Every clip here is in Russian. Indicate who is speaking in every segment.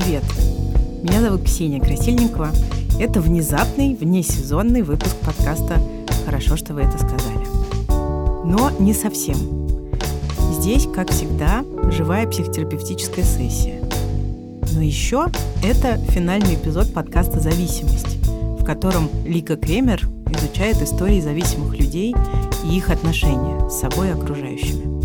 Speaker 1: привет! Меня зовут Ксения Красильникова. Это внезапный, внесезонный выпуск подкаста «Хорошо, что вы это сказали». Но не совсем. Здесь, как всегда, живая психотерапевтическая сессия. Но еще это финальный эпизод подкаста «Зависимость», в котором Лика Кремер изучает истории зависимых людей и их отношения с собой и окружающими.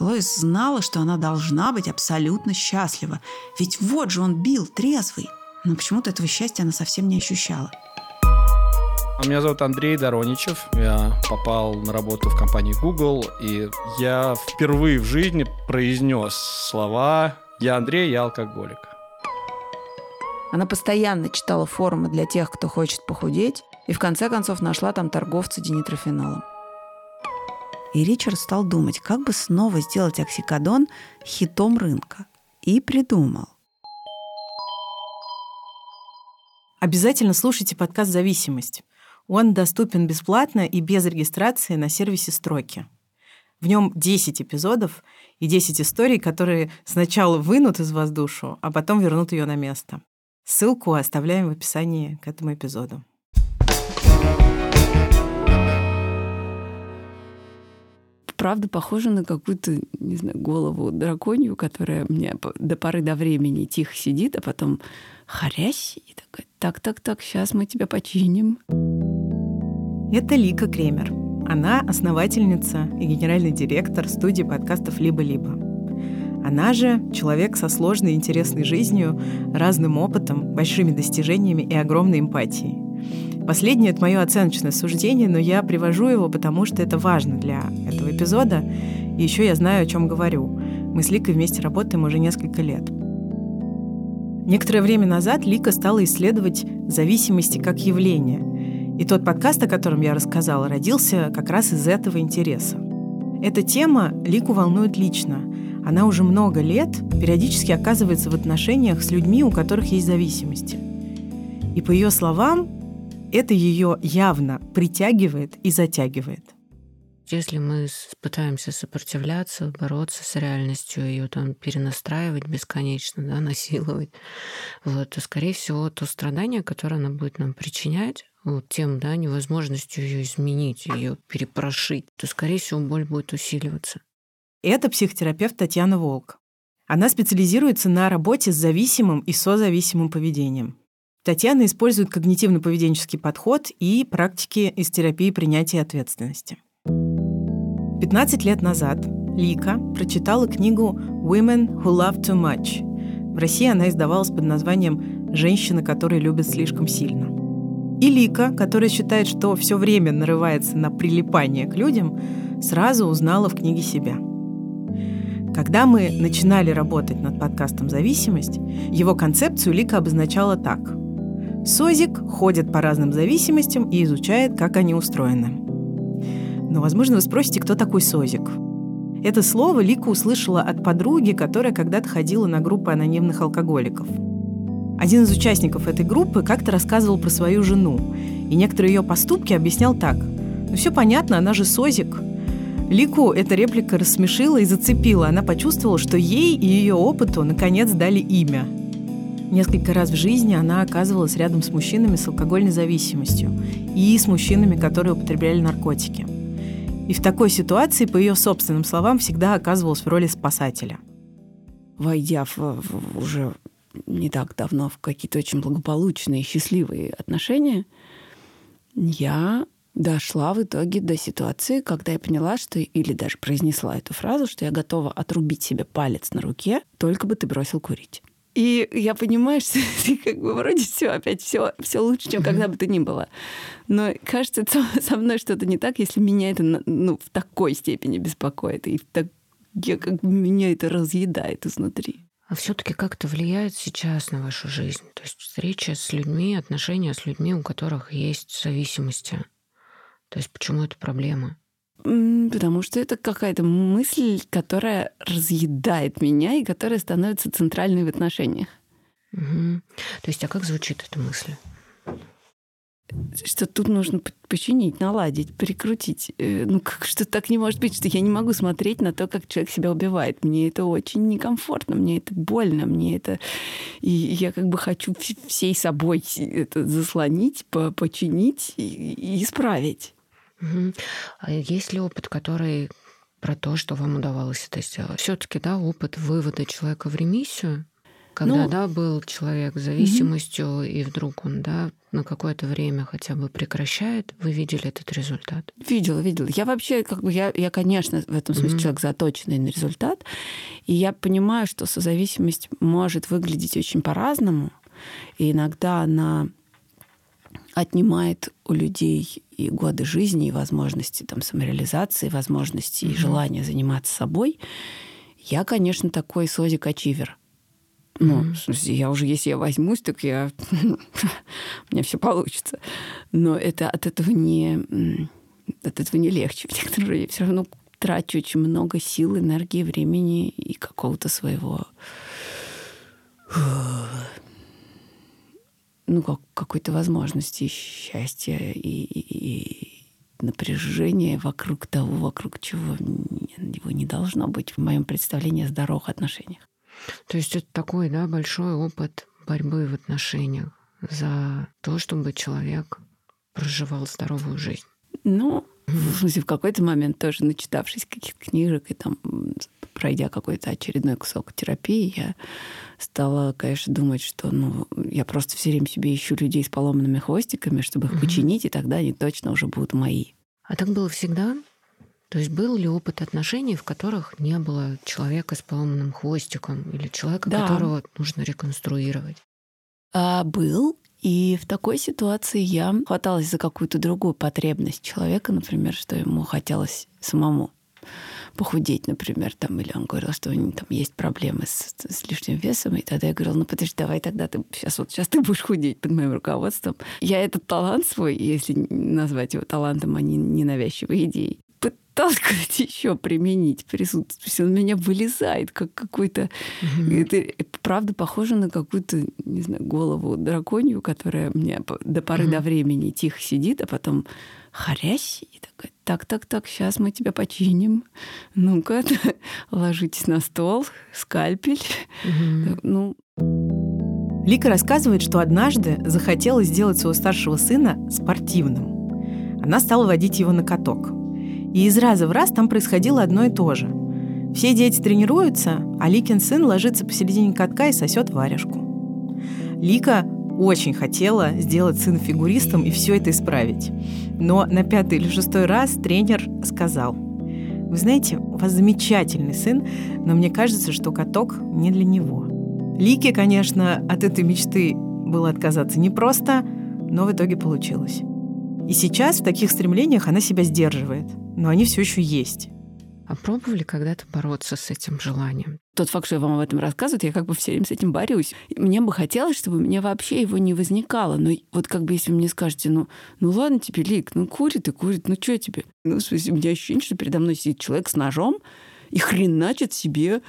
Speaker 2: Лоис знала, что она должна быть абсолютно счастлива. Ведь вот же он бил, трезвый. Но почему-то этого счастья она совсем не ощущала.
Speaker 3: Меня зовут Андрей Дороничев. Я попал на работу в компании Google, и я впервые в жизни произнес слова «Я Андрей, я алкоголик».
Speaker 2: Она постоянно читала форумы для тех, кто хочет похудеть, и в конце концов нашла там торговца динитрофенолом. И Ричард стал думать, как бы снова сделать оксикодон хитом рынка. И придумал.
Speaker 1: Обязательно слушайте подкаст «Зависимость». Он доступен бесплатно и без регистрации на сервисе «Строки». В нем 10 эпизодов и 10 историй, которые сначала вынут из вас душу, а потом вернут ее на место. Ссылку оставляем в описании к этому эпизоду.
Speaker 2: Правда похоже на какую-то, не знаю, голову драконью, которая мне до поры до времени тихо сидит, а потом харясь и такая, так-так-так, сейчас мы тебя починим.
Speaker 1: Это Лика Кремер. Она основательница и генеральный директор студии подкастов «Либо-либо». Она же человек со сложной и интересной жизнью, разным опытом, большими достижениями и огромной эмпатией. Последнее — это мое оценочное суждение, но я привожу его, потому что это важно для этого эпизода. И еще я знаю, о чем говорю. Мы с Ликой вместе работаем уже несколько лет. Некоторое время назад Лика стала исследовать зависимости как явление. И тот подкаст, о котором я рассказала, родился как раз из этого интереса. Эта тема Лику волнует лично. Она уже много лет периодически оказывается в отношениях с людьми, у которых есть зависимости. И по ее словам, это ее явно притягивает и затягивает.
Speaker 4: Если мы пытаемся сопротивляться, бороться с реальностью, ее там перенастраивать бесконечно, да, насиловать, вот, то, скорее всего, то страдание, которое она будет нам причинять, вот, тем, да, невозможностью ее изменить, ее перепрошить, то, скорее всего, боль будет усиливаться.
Speaker 1: Это психотерапевт Татьяна Волк. Она специализируется на работе с зависимым и созависимым поведением. Татьяна использует когнитивно-поведенческий подход и практики из терапии принятия ответственности. 15 лет назад Лика прочитала книгу «Women Who Love Too Much». В России она издавалась под названием «Женщины, которые любят слишком сильно». И Лика, которая считает, что все время нарывается на прилипание к людям, сразу узнала в книге себя. Когда мы начинали работать над подкастом «Зависимость», его концепцию Лика обозначала так. Созик ходит по разным зависимостям и изучает, как они устроены. Но, возможно, вы спросите, кто такой Созик? Это слово Лика услышала от подруги, которая когда-то ходила на группы анонимных алкоголиков. Один из участников этой группы как-то рассказывал про свою жену, и некоторые ее поступки объяснял так. «Ну все понятно, она же Созик». Лику эта реплика рассмешила и зацепила. Она почувствовала, что ей и ее опыту наконец дали имя. Несколько раз в жизни она оказывалась рядом с мужчинами с алкогольной зависимостью и с мужчинами, которые употребляли наркотики – и в такой ситуации, по ее собственным словам, всегда оказывалась в роли спасателя.
Speaker 2: Войдя в, в, уже не так давно в какие-то очень благополучные, счастливые отношения, я дошла в итоге до ситуации, когда я поняла, что или даже произнесла эту фразу, что я готова отрубить себе палец на руке, только бы ты бросил курить. И я понимаю, что как бы вроде все опять все, все лучше, чем когда бы то ни было. Но кажется, со мной что-то не так, если меня это ну, в такой степени беспокоит. И так... я, как меня это разъедает изнутри.
Speaker 4: А все-таки как это влияет сейчас на вашу жизнь? То есть встреча с людьми, отношения с людьми, у которых есть зависимости. То есть почему это проблема?
Speaker 2: Потому что это какая-то мысль, которая разъедает меня и которая становится центральной в отношениях.
Speaker 4: Угу. То есть, а как звучит эта мысль?
Speaker 2: что тут нужно починить, наладить, прикрутить. Э, ну, как что так не может быть, что я не могу смотреть на то, как человек себя убивает. Мне это очень некомфортно, мне это больно, мне это... И я как бы хочу всей собой это заслонить, починить и исправить.
Speaker 4: Угу. А есть ли опыт, который про то, что вам удавалось это сделать? Все-таки, да, опыт вывода человека в ремиссию, когда, ну, да, был человек с зависимостью, угу. и вдруг он, да, на какое-то время хотя бы прекращает, вы видели этот результат?
Speaker 2: Видела, видела. Я вообще, как бы, я, я конечно, в этом смысле mm человек заточенный на результат, и я понимаю, что созависимость может выглядеть очень по-разному, и иногда она отнимает у людей и годы жизни, и возможности там, самореализации, возможности mm и желания заниматься собой. Я, конечно, такой созик-ачивер. Ну, mm-hmm. в смысле, я уже, если я возьмусь, так я... у меня все получится. Но это от этого не... От этого не легче. В некотором роде я все равно трачу очень много сил, энергии, времени и какого-то своего ну, как, какой-то возможности счастья и, и, и напряжения вокруг того, вокруг чего его не должно быть в моем представлении о здоровых отношениях.
Speaker 4: То есть это такой, да, большой опыт борьбы в отношениях за то, чтобы человек проживал здоровую жизнь.
Speaker 2: Ну, в какой-то момент тоже начитавшись каких-то книжек и там пройдя какой-то очередной кусок терапии, я стала, конечно, думать, что ну, я просто все время себе ищу людей с поломанными хвостиками, чтобы их починить, и тогда они точно уже будут мои.
Speaker 4: А так было всегда? То есть был ли опыт отношений, в которых не было человека с поломанным хвостиком или человека, да. которого нужно реконструировать?
Speaker 2: А, был. И в такой ситуации я хваталась за какую-то другую потребность человека, например, что ему хотелось самому похудеть, например, там, или он говорил, что у него там есть проблемы с, с лишним весом, и тогда я говорила, ну подожди, давай тогда ты сейчас вот сейчас ты будешь худеть под моим руководством. Я этот талант свой, если назвать его талантом, а не ненавязчивой идеей, пыталась куда-то еще применить присутствие. Он меня вылезает, как какой-то... Угу. Это правда похоже на какую-то, не знаю, голову драконью, которая мне до поры угу. до времени тихо сидит, а потом харясь и такая, так, так, так, сейчас мы тебя починим. Ну-ка, ложитесь на стол, скальпель. Угу. Ну,
Speaker 1: Лика рассказывает, что однажды захотела сделать своего старшего сына спортивным. Она стала водить его на каток. И из раза в раз там происходило одно и то же. Все дети тренируются, а Ликин сын ложится посередине катка и сосет варежку. Лика очень хотела сделать сына фигуристом и все это исправить. Но на пятый или шестой раз тренер сказал, «Вы знаете, у вас замечательный сын, но мне кажется, что каток не для него». Лике, конечно, от этой мечты было отказаться непросто, но в итоге получилось. И сейчас в таких стремлениях она себя сдерживает, но они все еще есть.
Speaker 4: А пробовали когда-то бороться с этим желанием?
Speaker 2: Тот факт, что я вам об этом рассказываю, я как бы все время с этим борюсь. Мне бы хотелось, чтобы у меня вообще его не возникало. Но вот как бы если вы мне скажете, ну, ну ладно тебе, Лик, ну курит и курит, ну что тебе? Ну, в смысле, у меня ощущение, что передо мной сидит человек с ножом и хреначит себе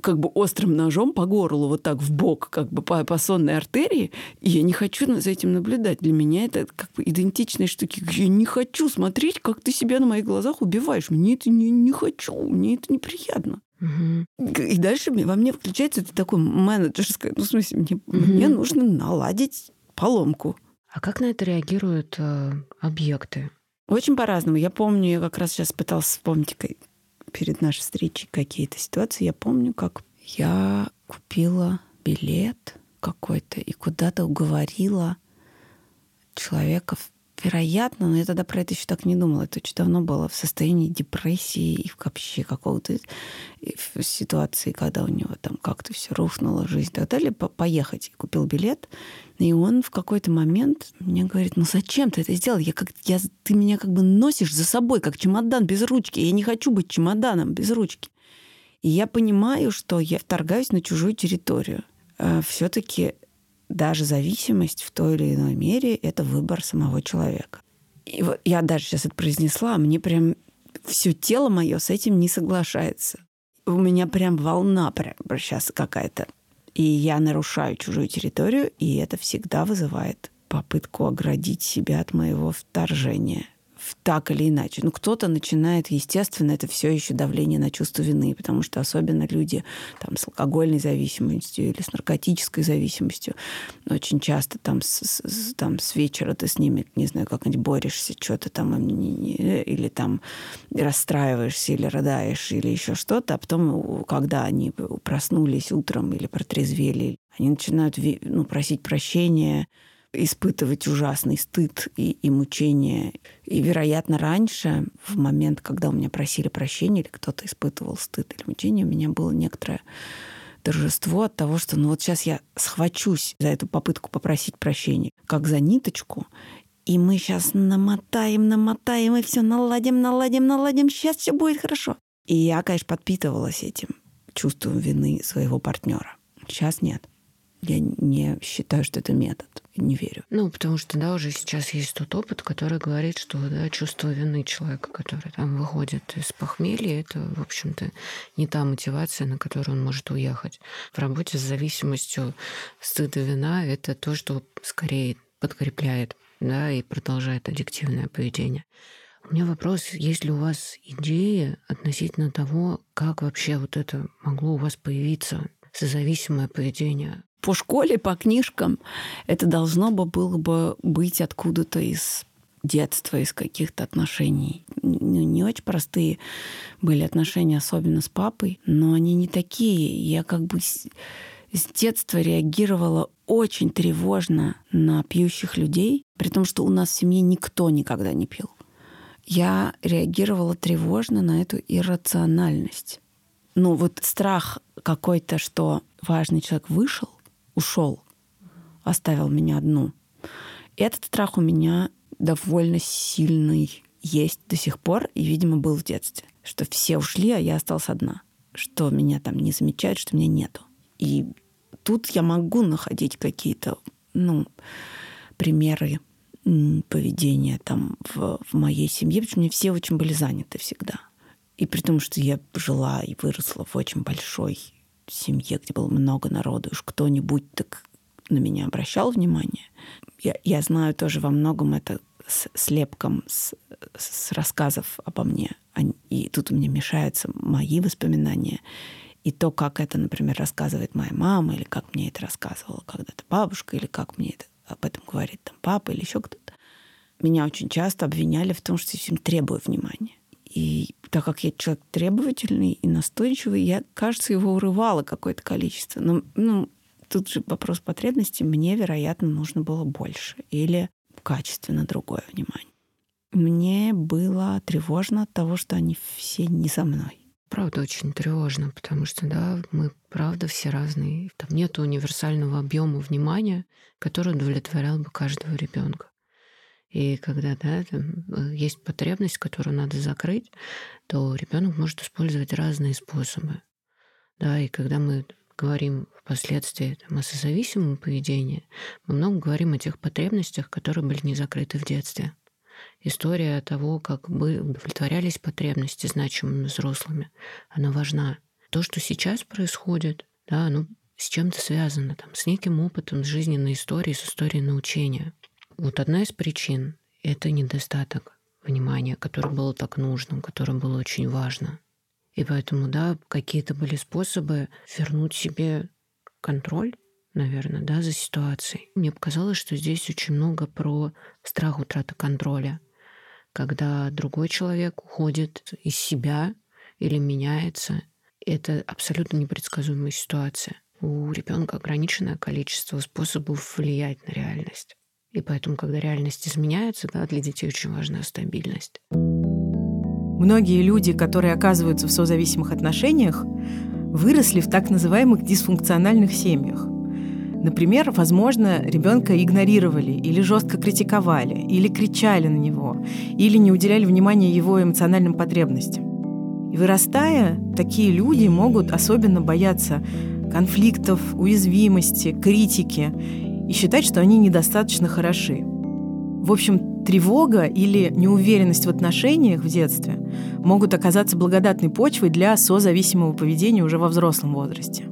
Speaker 2: как бы острым ножом по горлу, вот так в бок, как бы по, по сонной артерии, и я не хочу за этим наблюдать. Для меня это как бы идентичные штуки. Я не хочу смотреть, как ты себя на моих глазах убиваешь. Мне это не, не хочу, мне это неприятно. Угу. И дальше во мне включается это такое менеджерское, ну, в смысле, мне, угу. мне нужно наладить поломку.
Speaker 4: А как на это реагируют э, объекты?
Speaker 2: Очень по-разному. Я помню, я как раз сейчас пыталась вспомнить перед нашей встречей какие-то ситуации. Я помню, как я купила билет какой-то и куда-то уговорила человека вероятно, но я тогда про это еще так не думала. Это очень давно было в состоянии депрессии и вообще какого-то ситуации, когда у него там как-то все рухнуло, жизнь и так далее, поехать. Купил билет, и он в какой-то момент мне говорит, ну зачем ты это сделал? Я как, я, ты меня как бы носишь за собой, как чемодан без ручки. Я не хочу быть чемоданом без ручки. И я понимаю, что я вторгаюсь на чужую территорию. А Все-таки даже зависимость в той или иной мере — это выбор самого человека. И вот я даже сейчас это произнесла, мне прям все тело мое с этим не соглашается. У меня прям волна прям сейчас какая-то. И я нарушаю чужую территорию, и это всегда вызывает попытку оградить себя от моего вторжения – так или иначе. Ну, кто-то начинает, естественно, это все еще давление на чувство вины, потому что особенно люди там, с алкогольной зависимостью или с наркотической зависимостью, очень часто там с, с, там с вечера ты с ними, не знаю, как-нибудь борешься, что-то там или там расстраиваешься, или рыдаешь, или еще что-то, а потом, когда они проснулись утром или протрезвели, они начинают ну, просить прощения, испытывать ужасный стыд и, и мучение. И, вероятно, раньше, в момент, когда у меня просили прощения, или кто-то испытывал стыд или мучение, у меня было некоторое торжество от того, что ну вот сейчас я схвачусь за эту попытку попросить прощения, как за ниточку, и мы сейчас намотаем, намотаем, и все наладим, наладим, наладим, сейчас все будет хорошо. И я, конечно, подпитывалась этим чувством вины своего партнера. Сейчас нет. Я не считаю, что это метод. Не верю.
Speaker 4: Ну, потому что, да, уже сейчас есть тот опыт, который говорит, что да, чувство вины человека, который там выходит из похмелья, это, в общем-то, не та мотивация, на которую он может уехать. В работе с зависимостью стыда вина это то, что скорее подкрепляет да, и продолжает аддиктивное поведение. У меня вопрос, есть ли у вас идеи относительно того, как вообще вот это могло у вас появиться, созависимое поведение?
Speaker 2: по школе, по книжкам, это должно бы было бы быть откуда-то из детства, из каких-то отношений. Ну, не очень простые были отношения, особенно с папой, но они не такие. Я как бы с, с детства реагировала очень тревожно на пьющих людей, при том, что у нас в семье никто никогда не пил. Я реагировала тревожно на эту иррациональность. Ну вот страх какой-то, что важный человек вышел, ушел, оставил меня одну. Этот страх у меня довольно сильный есть до сих пор и, видимо, был в детстве. Что все ушли, а я осталась одна. Что меня там не замечают, что меня нету. И тут я могу находить какие-то, ну, примеры поведения там в, в моей семье, потому что мне все очень были заняты всегда. И при том, что я жила и выросла в очень большой семье, где было много народу, уж кто-нибудь так на меня обращал внимание. Я, я знаю тоже во многом это с слепком с, с рассказов обо мне. И тут у меня мешаются мои воспоминания и то, как это, например, рассказывает моя мама, или как мне это рассказывала когда-то бабушка, или как мне это, об этом говорит там папа или еще кто-то. Меня очень часто обвиняли в том, что я всем требую внимания. И так как я человек требовательный и настойчивый, я, кажется, его урывала какое-то количество. Но ну, тут же вопрос потребности. Мне, вероятно, нужно было больше или качественно другое внимание. Мне было тревожно от того, что они все не со мной.
Speaker 4: Правда, очень тревожно, потому что, да, мы, правда, все разные. Там нет универсального объема внимания, который удовлетворял бы каждого ребенка. И когда да, там э, есть потребность, которую надо закрыть, то ребенок может использовать разные способы. Да, и когда мы говорим впоследствии там, о созависимом поведении, мы много говорим о тех потребностях, которые были не закрыты в детстве. История того, как бы удовлетворялись потребности значимыми взрослыми, она важна. То, что сейчас происходит, да, оно с чем-то связано, там, с неким опытом, с жизненной историей, с историей научения. Вот одна из причин — это недостаток внимания, которое было так нужным, которое было очень важно. И поэтому, да, какие-то были способы вернуть себе контроль, наверное, да, за ситуацией. Мне показалось, что здесь очень много про страх утраты контроля, когда другой человек уходит из себя или меняется. Это абсолютно непредсказуемая ситуация. У ребенка ограниченное количество способов влиять на реальность. И поэтому, когда реальность изменяется, да, для детей очень важна стабильность.
Speaker 1: Многие люди, которые оказываются в созависимых отношениях, выросли в так называемых дисфункциональных семьях. Например, возможно, ребенка игнорировали или жестко критиковали, или кричали на него, или не уделяли внимания его эмоциональным потребностям. И вырастая, такие люди могут особенно бояться конфликтов, уязвимости, критики и считать, что они недостаточно хороши. В общем, тревога или неуверенность в отношениях в детстве могут оказаться благодатной почвой для созависимого поведения уже во взрослом возрасте.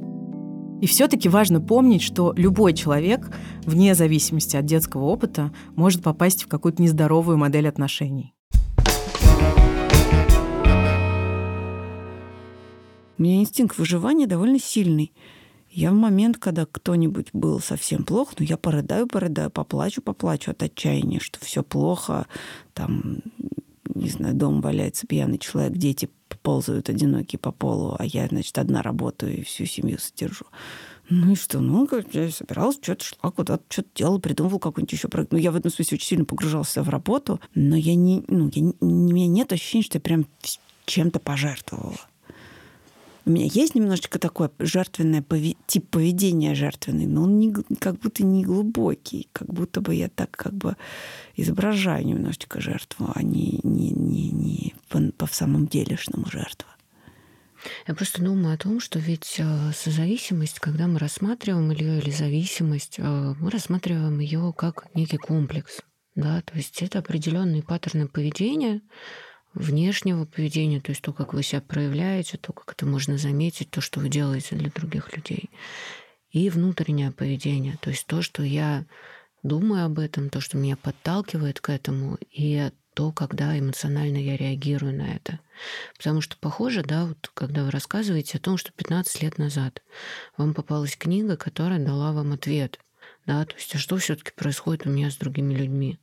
Speaker 1: И все-таки важно помнить, что любой человек, вне зависимости от детского опыта, может попасть в какую-то нездоровую модель отношений.
Speaker 2: У меня инстинкт выживания довольно сильный. Я в момент, когда кто-нибудь был совсем плохо, ну, я порыдаю, порыдаю, поплачу, поплачу от отчаяния, что все плохо, там, не знаю, дом валяется пьяный человек, дети ползают одинокие по полу, а я, значит, одна работаю и всю семью содержу. Ну и что? Ну, я собиралась, что-то шла куда-то, что-то делала, придумывала какой-нибудь еще проект. Ну, я в этом смысле очень сильно погружался в работу, но я не, ну, я, у меня нет ощущения, что я прям чем-то пожертвовала. У меня есть немножечко такое жертвенное пови... тип поведения жертвенный, но он не, как будто не глубокий, как будто бы я так как бы изображаю немножечко жертву, а не, не, не, не по, по в самом делешному жертву.
Speaker 4: Я просто думаю о том, что ведь э, созависимость, когда мы рассматриваем ее или зависимость, э, мы рассматриваем ее как некий комплекс. Да? То есть это определенные паттерны поведения, внешнего поведения, то есть то, как вы себя проявляете, то, как это можно заметить, то, что вы делаете для других людей. И внутреннее поведение, то есть то, что я думаю об этом, то, что меня подталкивает к этому, и то, когда эмоционально я реагирую на это. Потому что похоже, да, вот когда вы рассказываете о том, что 15 лет назад вам попалась книга, которая дала вам ответ, да, то есть а что все-таки происходит у меня с другими людьми.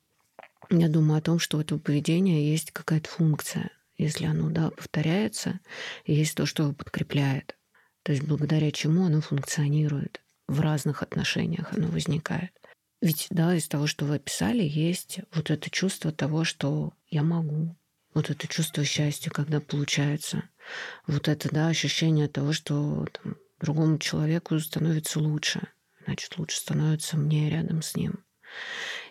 Speaker 4: Я думаю о том, что у этого поведения есть какая-то функция. Если оно да, повторяется, есть то, что его подкрепляет. То есть благодаря чему оно функционирует. В разных отношениях оно возникает. Ведь да, из того, что вы описали, есть вот это чувство того, что я могу. Вот это чувство счастья, когда получается. Вот это, да, ощущение того, что там, другому человеку становится лучше. Значит, лучше становится мне рядом с ним.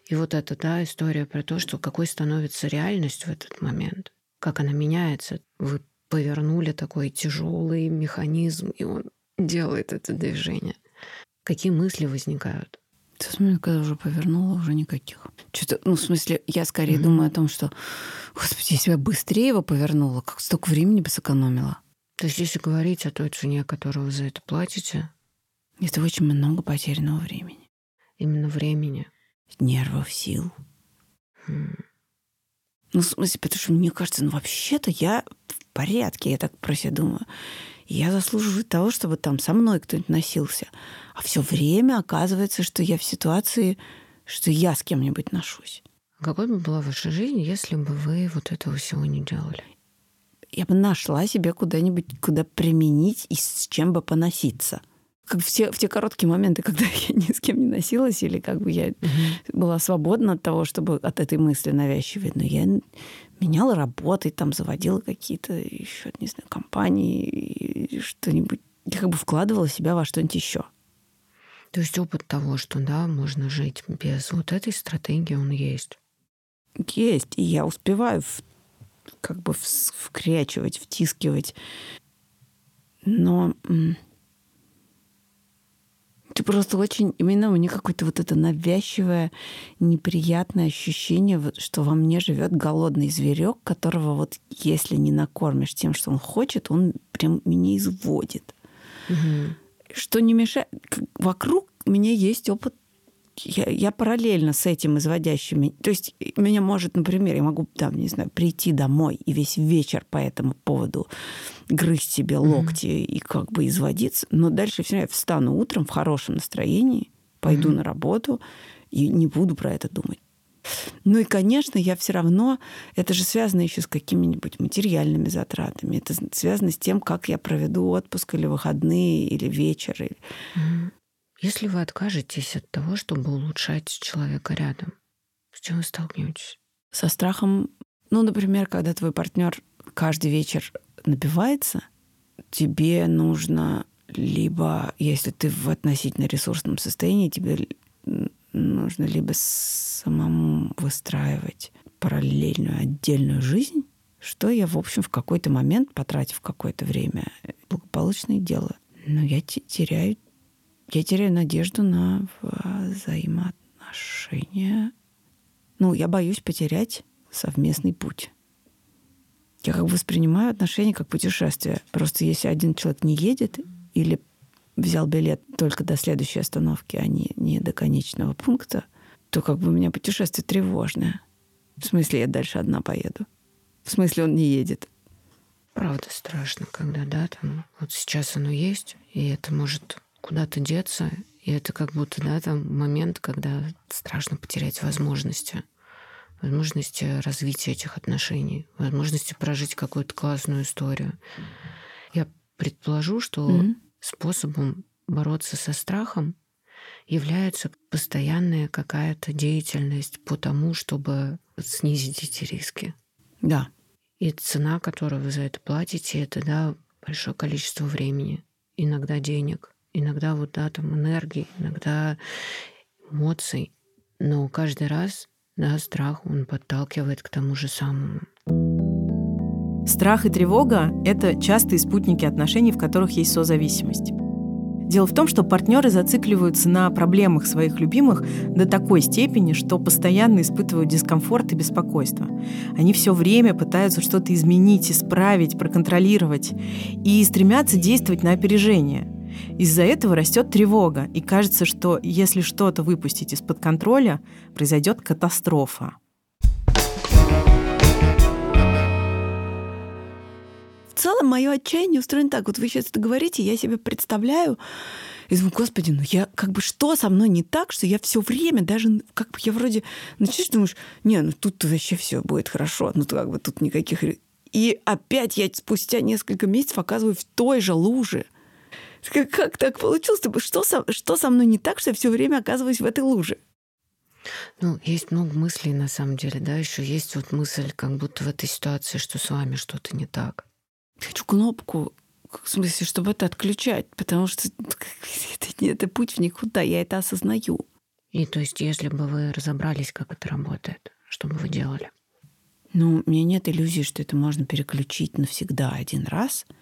Speaker 4: И вот эта да, история про то, что какой становится реальность в этот момент, как она меняется. Вы повернули такой тяжелый механизм, и он делает это движение. Какие мысли возникают?
Speaker 2: Ты когда уже повернула, уже никаких. Что-то, ну, в смысле, я скорее mm-hmm. думаю о том, что, господи, если я быстрее его повернула, как столько времени бы сэкономила.
Speaker 4: То есть, если говорить о той цене, которую вы за это платите...
Speaker 2: Это очень много потерянного времени.
Speaker 4: Именно времени
Speaker 2: нервов, сил. Хм. Ну, в смысле, потому что мне кажется, ну, вообще-то я в порядке, я так про себя думаю. Я заслуживаю того, чтобы там со мной кто-нибудь носился. А все время оказывается, что я в ситуации, что я с кем-нибудь ношусь.
Speaker 4: Какой бы была ваша жизнь, если бы вы вот этого всего не делали?
Speaker 2: Я бы нашла себе куда-нибудь, куда применить и с чем бы поноситься – как в те, в те короткие моменты, когда я ни с кем не носилась, или как бы я угу. была свободна от того, чтобы от этой мысли навязчивой, но я меняла работы, там заводила какие-то еще, не знаю, компании, что-нибудь. Я как бы вкладывала себя во что-нибудь еще.
Speaker 4: То есть опыт того, что да, можно жить без вот этой стратегии, он есть.
Speaker 2: Есть, и я успеваю в, как бы вкрячивать, втискивать. Но ты просто очень... Именно у меня какое-то вот это навязчивое, неприятное ощущение, что во мне живет голодный зверек, которого вот если не накормишь тем, что он хочет, он прям меня изводит. Угу. Что не мешает... Вокруг меня есть опыт я, я параллельно с этим изводящими... То есть меня может, например, я могу, там, не знаю, прийти домой и весь вечер по этому поводу грызть себе локти mm-hmm. и как бы изводиться, но дальше все равно я встану утром в хорошем настроении, пойду mm-hmm. на работу и не буду про это думать. Ну и, конечно, я все равно, это же связано еще с какими-нибудь материальными затратами. Это связано с тем, как я проведу отпуск или выходные, или вечер. Или...
Speaker 4: Mm-hmm. Если вы откажетесь от того, чтобы улучшать человека рядом, с чем вы столкнетесь?
Speaker 2: Со страхом, ну, например, когда твой партнер каждый вечер напивается, тебе нужно либо, если ты в относительно ресурсном состоянии, тебе нужно либо самому выстраивать параллельную отдельную жизнь, что я, в общем, в какой-то момент, потратив какое-то время, благополучно и делаю. Но я теряю я теряю надежду на взаимоотношения. Ну, я боюсь потерять совместный путь. Я как бы воспринимаю отношения как путешествие. Просто если один человек не едет или взял билет только до следующей остановки, а не, не до конечного пункта, то как бы у меня путешествие тревожное. В смысле, я дальше одна поеду. В смысле, он не едет.
Speaker 4: Правда страшно, когда, да, там, вот сейчас оно есть, и это может куда-то деться, и это как будто, да, там момент, когда страшно потерять возможности возможности развития этих отношений, возможности прожить какую-то классную историю. Я предположу, что mm-hmm. способом бороться со страхом является постоянная какая-то деятельность по тому, чтобы снизить эти риски.
Speaker 2: Да.
Speaker 4: И цена, которую вы за это платите, это да, большое количество времени, иногда денег, иногда вот да, там энергии, иногда эмоций. Но каждый раз да, страх, он подталкивает к тому же самому.
Speaker 1: Страх и тревога – это частые спутники отношений, в которых есть созависимость. Дело в том, что партнеры зацикливаются на проблемах своих любимых до такой степени, что постоянно испытывают дискомфорт и беспокойство. Они все время пытаются что-то изменить, исправить, проконтролировать и стремятся действовать на опережение. Из-за этого растет тревога, и кажется, что если что-то выпустить из-под контроля, произойдет катастрофа.
Speaker 2: В целом, мое отчаяние устроено так. Вот вы сейчас это говорите, я себе представляю, и думаю, господи, ну я как бы что со мной не так, что я все время даже как бы я вроде начинаешь думаешь, не, ну тут вообще все будет хорошо, ну как бы тут никаких и опять я спустя несколько месяцев оказываюсь в той же луже. Как, так получилось? Что со, что со мной не так, что я все время оказываюсь в этой луже?
Speaker 4: Ну, есть много мыслей на самом деле, да, еще есть вот мысль, как будто в этой ситуации, что с вами что-то не так.
Speaker 2: Хочу кнопку, в смысле, чтобы это отключать, потому что это, это путь в никуда, я это осознаю.
Speaker 4: И то есть, если бы вы разобрались, как это работает, что бы вы делали?
Speaker 2: Ну, у меня нет иллюзии, что это можно переключить навсегда один раз —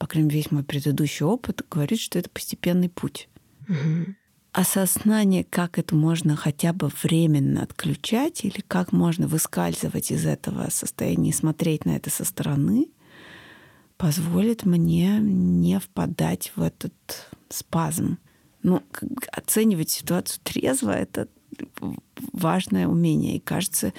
Speaker 2: по крайней мере, весь мой предыдущий опыт говорит, что это постепенный путь.
Speaker 4: Угу.
Speaker 2: Осознание, как это можно хотя бы временно отключать или как можно выскальзывать из этого состояния и смотреть на это со стороны, позволит мне не впадать в этот спазм. Ну, оценивать ситуацию трезво — это важное умение. И кажется,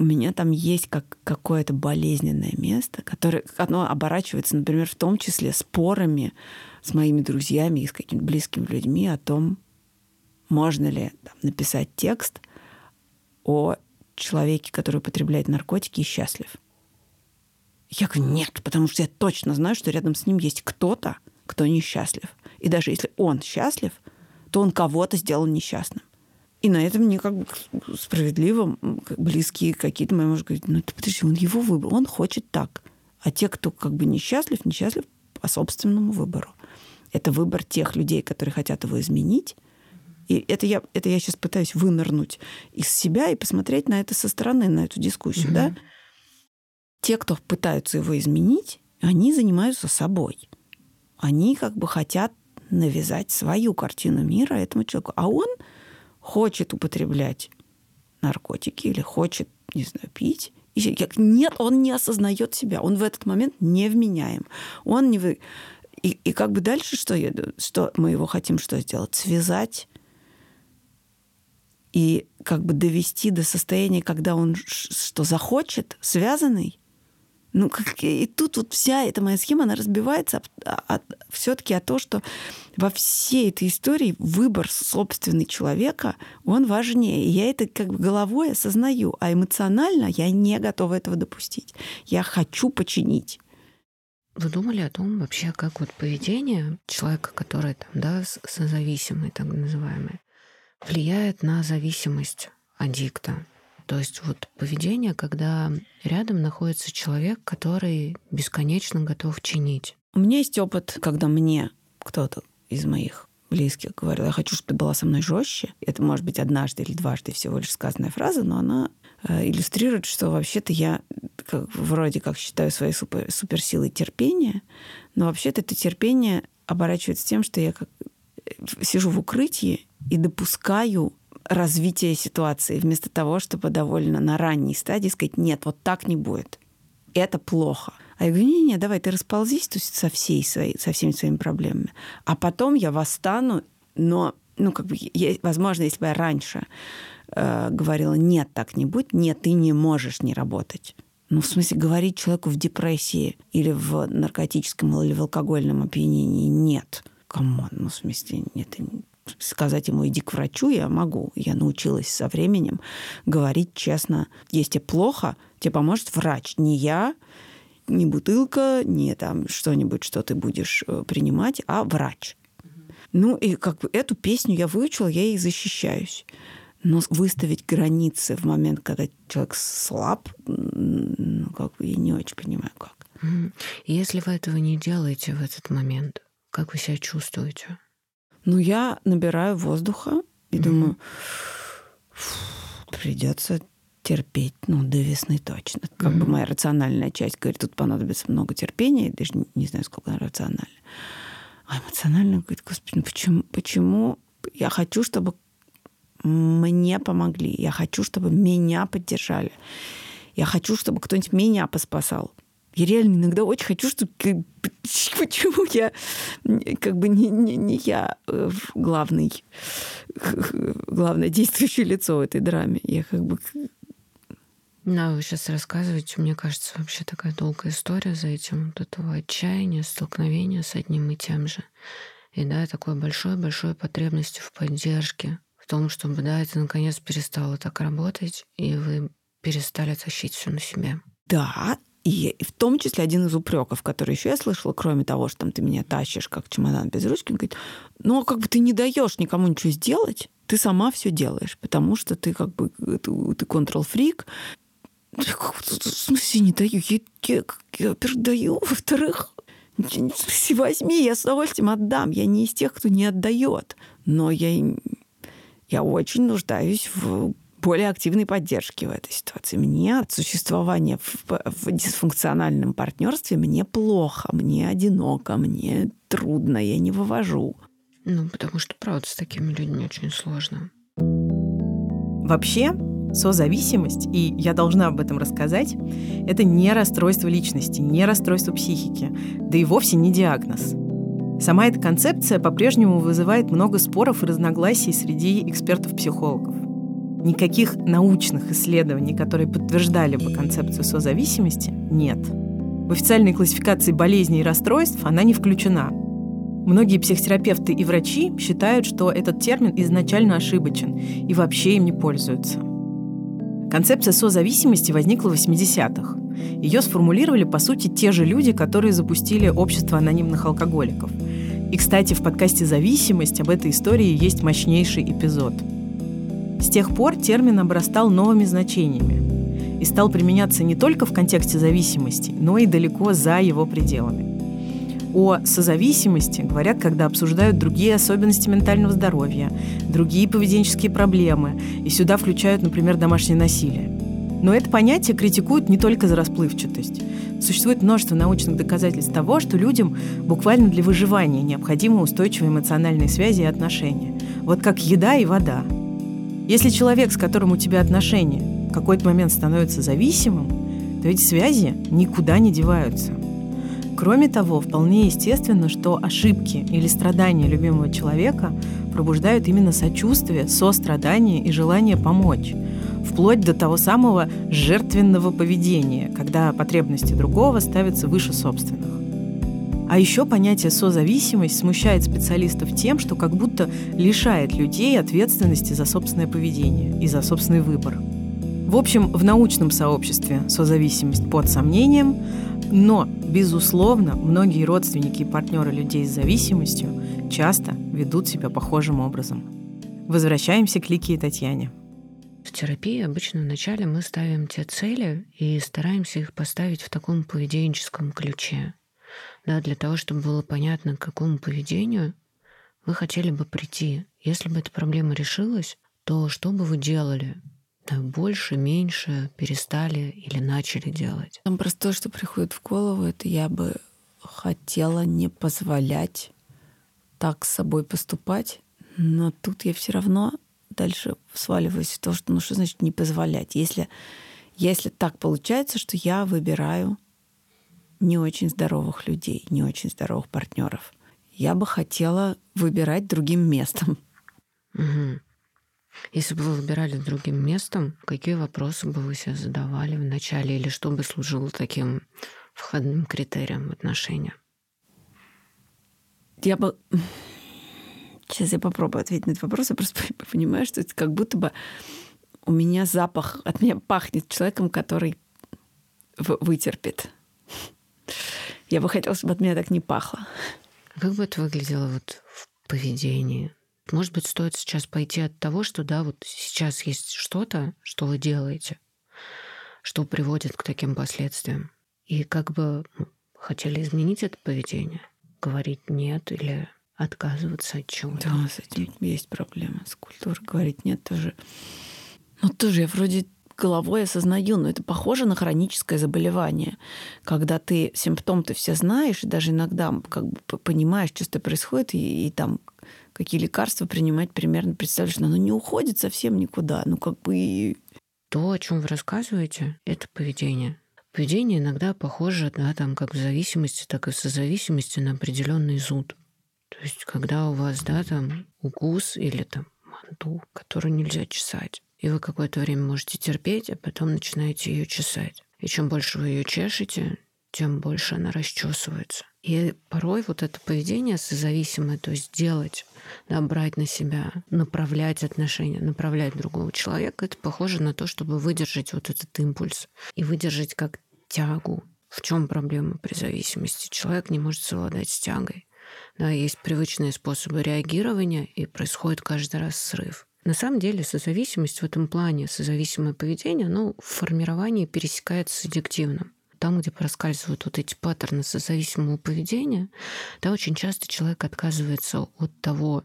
Speaker 2: у меня там есть как какое-то болезненное место, которое оно оборачивается, например, в том числе спорами с моими друзьями и с какими-то близкими людьми о том, можно ли там, написать текст о человеке, который употребляет наркотики и счастлив. Я говорю, нет, потому что я точно знаю, что рядом с ним есть кто-то, кто несчастлив. И даже если он счастлив, то он кого-то сделал несчастным. И на этом мне как бы справедливо близкие какие-то мои муж говорят, ну ты подожди, он его выбрал, он хочет так. А те, кто как бы несчастлив, несчастлив по собственному выбору. Это выбор тех людей, которые хотят его изменить. И это я, это я сейчас пытаюсь вынырнуть из себя и посмотреть на это со стороны, на эту дискуссию. Mm-hmm. Да? Те, кто пытаются его изменить, они занимаются собой. Они как бы хотят навязать свою картину мира этому человеку. А он хочет употреблять наркотики или хочет, не знаю, пить, и нет, он не осознает себя, он в этот момент невменяем. Он не вы... и, и как бы дальше что, я, что мы его хотим что сделать? Связать и как бы довести до состояния, когда он что захочет, связанный, ну, как, и тут вот вся эта моя схема, она разбивается все-таки о том, что во всей этой истории выбор собственный человека, он важнее. И я это как бы головой осознаю, а эмоционально я не готова этого допустить. Я хочу починить.
Speaker 4: Вы думали о том вообще, как вот поведение человека, который там, да, созависимый, так называемый, влияет на зависимость аддикта? То есть вот поведение, когда рядом находится человек, который бесконечно готов чинить.
Speaker 2: У меня есть опыт, когда мне кто-то из моих близких говорил, я хочу, чтобы ты была со мной жестче. Это может быть однажды или дважды всего лишь сказанная фраза, но она э, иллюстрирует, что вообще-то я как, вроде как считаю своей супер, суперсилой терпения, но вообще-то это терпение оборачивается тем, что я как сижу в укрытии и допускаю развития ситуации, вместо того, чтобы довольно на ранней стадии сказать, нет, вот так не будет. Это плохо. А я говорю, не-не, давай ты расползись то есть со, всей своей, со всеми своими проблемами. А потом я восстану, но, ну, как бы, я, возможно, если бы я раньше э, говорила, нет, так не будет, нет, ты не можешь не работать. Ну, в смысле, говорить человеку в депрессии или в наркотическом или в алкогольном опьянении нет. Come on, ну, в смысле, нет, сказать ему иди к врачу я могу. Я научилась со временем говорить честно. Если плохо, тебе поможет врач, не я, не бутылка, не там что-нибудь, что ты будешь э, принимать, а врач. Ну и как бы эту песню я выучила, я ей защищаюсь. Но выставить границы в момент, когда человек слаб, ну, как бы я не очень понимаю, как.
Speaker 4: Если вы этого не делаете в этот момент, как вы себя чувствуете?
Speaker 2: Ну, я набираю воздуха и mm-hmm. думаю, придется терпеть, ну, до весны точно. Как mm-hmm. бы моя рациональная часть говорит, тут понадобится много терпения, даже не, не знаю, сколько она рациональна. А эмоционально говорит, господи, ну почему, почему я хочу, чтобы мне помогли, я хочу, чтобы меня поддержали, я хочу, чтобы кто-нибудь меня поспасал. Я реально иногда очень хочу, чтобы почему я как бы не, не, не я э, главный главное действующее лицо в этой драме. Я как бы
Speaker 4: да, вы сейчас рассказываете, мне кажется, вообще такая долгая история за этим, вот этого отчаяния, столкновения с одним и тем же. И да, такой большой-большой потребностью в поддержке, в том, чтобы, да, это наконец перестало так работать, и вы перестали тащить все на себе.
Speaker 2: Да, и в том числе один из упреков, который еще я слышала, кроме того, что там ты меня тащишь как чемодан без ручки, он говорит, ну а как бы ты не даешь никому ничего сделать, ты сама все делаешь, потому что ты как бы ты, ты control-фрик. В смысле не даю? Я, я, я во-первых, даю, во-вторых, возьми, я с удовольствием отдам. Я не из тех, кто не отдает. Но я, я очень нуждаюсь в более активной поддержки в этой ситуации. Мне от существования в, в дисфункциональном партнерстве мне плохо, мне одиноко, мне трудно, я не вывожу.
Speaker 4: Ну, потому что, правда, с такими людьми очень сложно.
Speaker 1: Вообще, созависимость, и я должна об этом рассказать, это не расстройство личности, не расстройство психики, да и вовсе не диагноз. Сама эта концепция по-прежнему вызывает много споров и разногласий среди экспертов-психологов. Никаких научных исследований, которые подтверждали бы концепцию созависимости, нет. В официальной классификации болезней и расстройств она не включена. Многие психотерапевты и врачи считают, что этот термин изначально ошибочен и вообще им не пользуются. Концепция созависимости возникла в 80-х. Ее сформулировали, по сути, те же люди, которые запустили общество анонимных алкоголиков. И, кстати, в подкасте «Зависимость» об этой истории есть мощнейший эпизод – с тех пор термин обрастал новыми значениями и стал применяться не только в контексте зависимости, но и далеко за его пределами. О созависимости говорят, когда обсуждают другие особенности ментального здоровья, другие поведенческие проблемы, и сюда включают, например, домашнее насилие. Но это понятие критикуют не только за расплывчатость. Существует множество научных доказательств того, что людям буквально для выживания необходимы устойчивые эмоциональные связи и отношения. Вот как еда и вода – если человек, с которым у тебя отношения, в какой-то момент становится зависимым, то эти связи никуда не деваются. Кроме того, вполне естественно, что ошибки или страдания любимого человека пробуждают именно сочувствие, сострадание и желание помочь, вплоть до того самого жертвенного поведения, когда потребности другого ставятся выше собственных. А еще понятие созависимость смущает специалистов тем, что как будто лишает людей ответственности за собственное поведение и за собственный выбор. В общем, в научном сообществе созависимость под сомнением, но, безусловно, многие родственники и партнеры людей с зависимостью часто ведут себя похожим образом. Возвращаемся к Лике и Татьяне.
Speaker 4: В терапии обычно вначале мы ставим те цели и стараемся их поставить в таком поведенческом ключе да, для того, чтобы было понятно, к какому поведению вы хотели бы прийти. Если бы эта проблема решилась, то что бы вы делали? Да, больше, меньше, перестали или начали делать?
Speaker 2: Там просто то, что приходит в голову, это я бы хотела не позволять так с собой поступать, но тут я все равно дальше сваливаюсь в то, что ну что значит не позволять? Если, если так получается, что я выбираю не очень здоровых людей, не очень здоровых партнеров. Я бы хотела выбирать другим местом.
Speaker 4: Угу. Если бы вы выбирали другим местом, какие вопросы бы вы себе задавали в начале или что бы служило таким входным критерием в отношения?
Speaker 2: Я бы... Сейчас я попробую ответить на этот вопрос. Я просто понимаю, что это как будто бы у меня запах, от меня пахнет человеком, который вытерпит. Я бы хотела, чтобы от меня так не пахло.
Speaker 4: Как бы это выглядело вот в поведении? Может быть, стоит сейчас пойти от того, что да, вот сейчас есть что-то, что вы делаете, что приводит к таким последствиям. И как бы ну, хотели изменить это поведение, говорить нет или отказываться от чего-то.
Speaker 2: Да, с этим есть проблема. С культурой говорить нет тоже. Ну, тоже я вроде головой осознаю, но это похоже на хроническое заболевание, когда ты симптом ты все знаешь, и даже иногда как бы понимаешь, что происходит, и, и там какие лекарства принимать примерно представляешь, но оно не уходит совсем никуда. Ну, как бы...
Speaker 4: То, о чем вы рассказываете, это поведение. Поведение иногда похоже, да, там, как в зависимости, так и в созависимости на определенный зуд. То есть, когда у вас, да, там, укус или там манту, который нельзя чесать, и вы какое-то время можете терпеть, а потом начинаете ее чесать. И чем больше вы ее чешете, тем больше она расчесывается. И порой вот это поведение созависимое, то есть делать, да, брать на себя, направлять отношения, направлять другого человека, это похоже на то, чтобы выдержать вот этот импульс и выдержать как тягу. В чем проблема при зависимости? Человек не может совладать с тягой. Да, есть привычные способы реагирования, и происходит каждый раз срыв. На самом деле созависимость в этом плане, созависимое поведение, оно в формировании пересекается с аддиктивным. Там, где проскальзывают вот эти паттерны созависимого поведения, да, очень часто человек отказывается от того,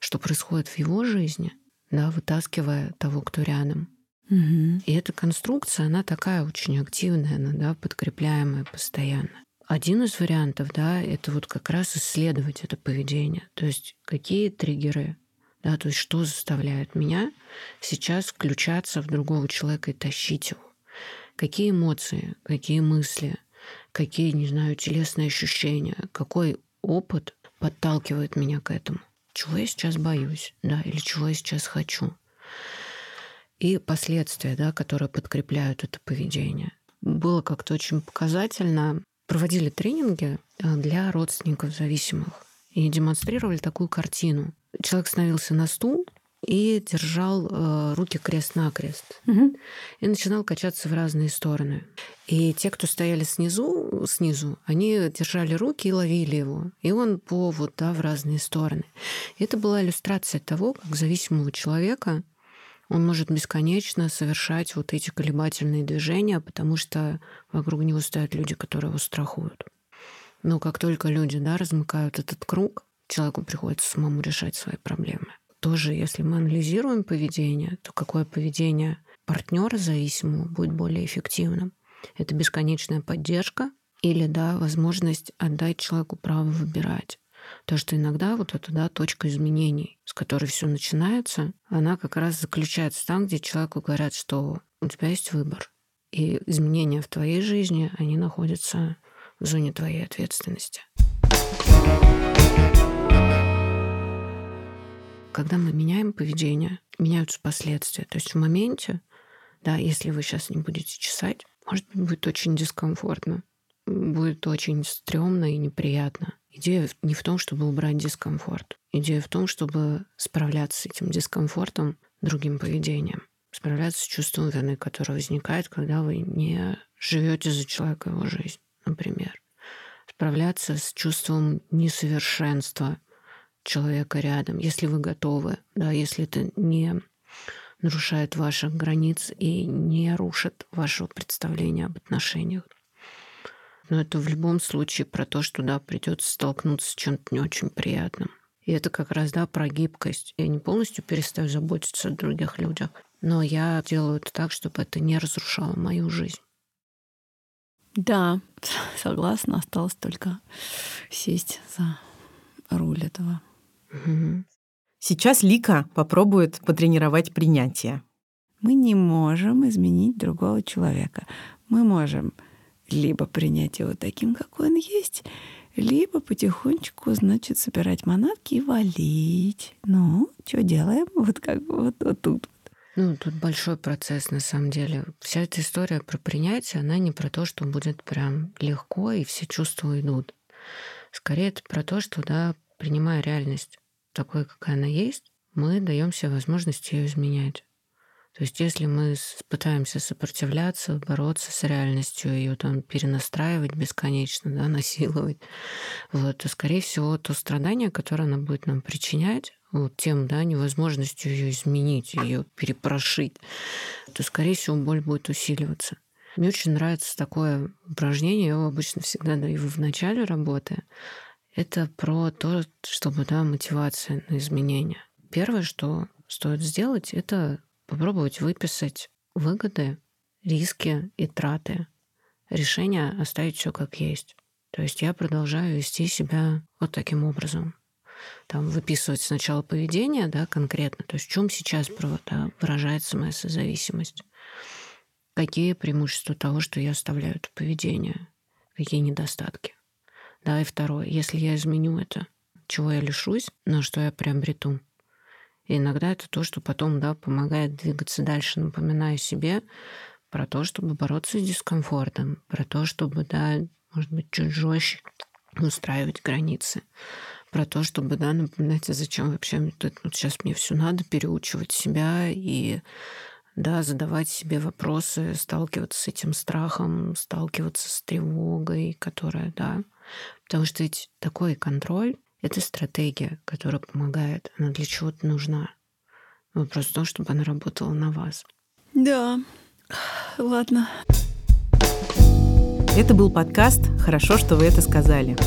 Speaker 4: что происходит в его жизни, да, вытаскивая того, кто рядом.
Speaker 2: Угу.
Speaker 4: И эта конструкция, она такая очень активная, она, да, подкрепляемая постоянно. Один из вариантов, да, это вот как раз исследовать это поведение. То есть какие триггеры да, то есть что заставляет меня сейчас включаться в другого человека и тащить его? Какие эмоции, какие мысли, какие, не знаю, телесные ощущения, какой опыт подталкивает меня к этому? Чего я сейчас боюсь, да, или чего я сейчас хочу? И последствия, да, которые подкрепляют это поведение. Было как-то очень показательно. Проводили тренинги э, для родственников зависимых и демонстрировали такую картину человек становился на стул и держал э, руки крест-накрест.
Speaker 2: Угу.
Speaker 4: И начинал качаться в разные стороны. И те, кто стояли снизу, снизу, они держали руки и ловили его. И он по вот, да, в разные стороны. И это была иллюстрация того, как зависимого человека он может бесконечно совершать вот эти колебательные движения, потому что вокруг него стоят люди, которые его страхуют. Но как только люди да, размыкают этот круг, человеку приходится самому решать свои проблемы. Тоже, если мы анализируем поведение, то какое поведение партнера зависимого будет более эффективным? Это бесконечная поддержка или, да, возможность отдать человеку право выбирать. То, что иногда вот эта да, точка изменений, с которой все начинается, она как раз заключается там, где человеку говорят, что у тебя есть выбор. И изменения в твоей жизни, они находятся в зоне твоей ответственности. Когда мы меняем поведение, меняются последствия. То есть в моменте, да, если вы сейчас не будете чесать, может быть, будет очень дискомфортно, будет очень стрёмно и неприятно. Идея не в том, чтобы убрать дискомфорт. Идея в том, чтобы справляться с этим дискомфортом другим поведением. Справляться с чувством вины, которое возникает, когда вы не живете за человека его жизнь, например. Справляться с чувством несовершенства, человека рядом, если вы готовы, да, если это не нарушает ваших границ и не рушит вашего представления об отношениях. Но это в любом случае про то, что да, придется столкнуться с чем-то не очень приятным. И это как раз, да, про гибкость. Я не полностью перестаю заботиться о других людях, но я делаю это так, чтобы это не разрушало мою жизнь.
Speaker 2: Да, согласна. Осталось только сесть за руль этого
Speaker 1: Сейчас Лика попробует потренировать принятие.
Speaker 2: Мы не можем изменить другого человека. Мы можем либо принять его таким, какой он есть, либо потихонечку, значит, собирать манатки и валить. Ну, что делаем? Вот как вот, вот тут.
Speaker 4: Ну, тут большой процесс, на самом деле. Вся эта история про принятие, она не про то, что будет прям легко, и все чувства уйдут. Скорее, это про то, что, да, принимая реальность такой, какая она есть, мы даем себе возможность ее изменять. То есть если мы пытаемся сопротивляться, бороться с реальностью, ее там перенастраивать бесконечно, да, насиловать, вот, то, скорее всего, то страдание, которое она будет нам причинять, тем, да, невозможностью ее изменить, ее перепрошить, то, скорее всего, боль будет усиливаться. Мне очень нравится такое упражнение, я его обычно всегда даю в начале работы. Это про то, чтобы, да, мотивация на изменения. Первое, что стоит сделать, это попробовать выписать выгоды, риски и траты. Решение оставить все как есть. То есть я продолжаю вести себя вот таким образом. Там выписывать сначала поведение, да, конкретно, то есть в чем сейчас да, выражается моя созависимость. Какие преимущества того, что я оставляю это поведение, какие недостатки. Да, и второе, если я изменю это, чего я лишусь, но что я приобрету. И иногда это то, что потом да, помогает двигаться дальше, напоминая себе про то, чтобы бороться с дискомфортом, про то, чтобы, да, может быть, чуть жестче устраивать границы, про то, чтобы, да, напоминать, а зачем вообще вот сейчас мне все надо, переучивать себя и да, задавать себе вопросы, сталкиваться с этим страхом, сталкиваться с тревогой, которая, да. Потому что ведь такой контроль это стратегия, которая помогает. Она для чего-то нужна. Вопрос в том, чтобы она работала на вас.
Speaker 2: Да, ладно.
Speaker 1: Это был подкаст «Хорошо, что вы это сказали»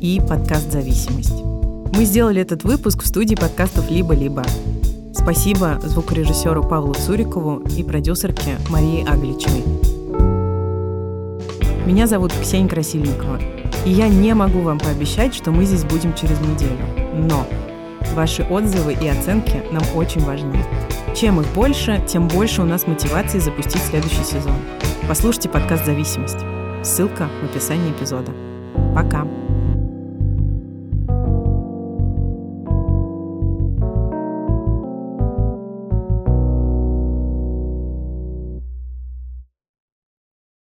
Speaker 1: и подкаст «Зависимость». Мы сделали этот выпуск в студии подкастов «Либо-либо». Спасибо звукорежиссеру Павлу Цурикову и продюсерке Марии Агличевой. Меня зовут Ксения Красильникова. И я не могу вам пообещать, что мы здесь будем через неделю. Но ваши отзывы и оценки нам очень важны. Чем их больше, тем больше у нас мотивации запустить следующий сезон. Послушайте подкаст «Зависимость». Ссылка в описании эпизода. Пока!